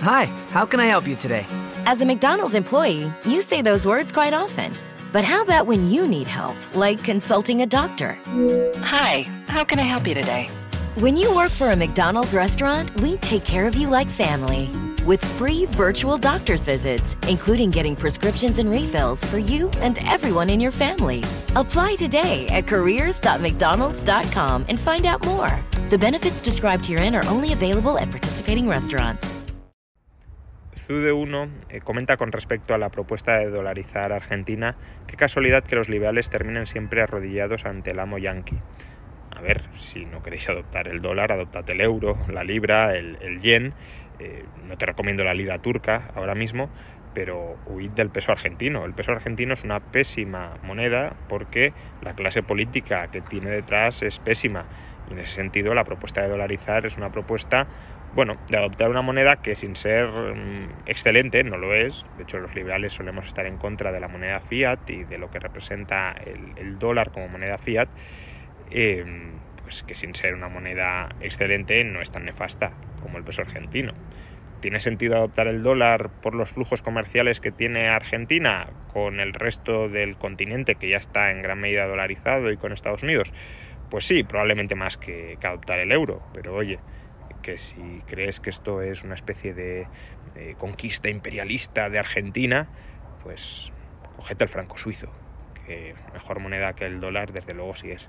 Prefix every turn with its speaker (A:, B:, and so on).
A: Hi, how can I help you today?
B: As a McDonald's employee, you say those words quite often. But how about when you need help, like consulting a doctor?
C: Hi, how can I help you today?
B: When you work for a McDonald's restaurant, we take care of you like family. With free virtual doctor's visits, including getting prescriptions and refills for you and everyone in your family. Apply today at careers.mcdonalds.com and find out more. The benefits described herein are only available at participating restaurants.
D: Zude1 eh, comenta con respecto a la propuesta de dolarizar Argentina, qué casualidad que los liberales terminen siempre arrodillados ante el amo yanqui. A ver, si no queréis adoptar el dólar, adoptad el euro, la libra, el, el yen. Eh, no te recomiendo la lira turca ahora mismo, pero huid del peso argentino. El peso argentino es una pésima moneda porque la clase política que tiene detrás es pésima. Y en ese sentido la propuesta de dolarizar es una propuesta bueno, de adoptar una moneda que sin ser mm, excelente, no lo es, de hecho los liberales solemos estar en contra de la moneda fiat y de lo que representa el, dólar como moneda fiat, em, pues que sin ser una moneda excelente no es tan nefasta como el peso argentino. ¿Tiene sentido adoptar el dólar por los flujos comerciales que tiene Argentina con el resto del continente que ya está en gran medida dolarizado y con Estados Unidos? Pues sí, probablemente más que, que adoptar el euro, pero oye, que si crees que esto es una especie de, conquista imperialista de Argentina, pues cogete el franco suizo, que mejor moneda que el dólar desde luego sí es.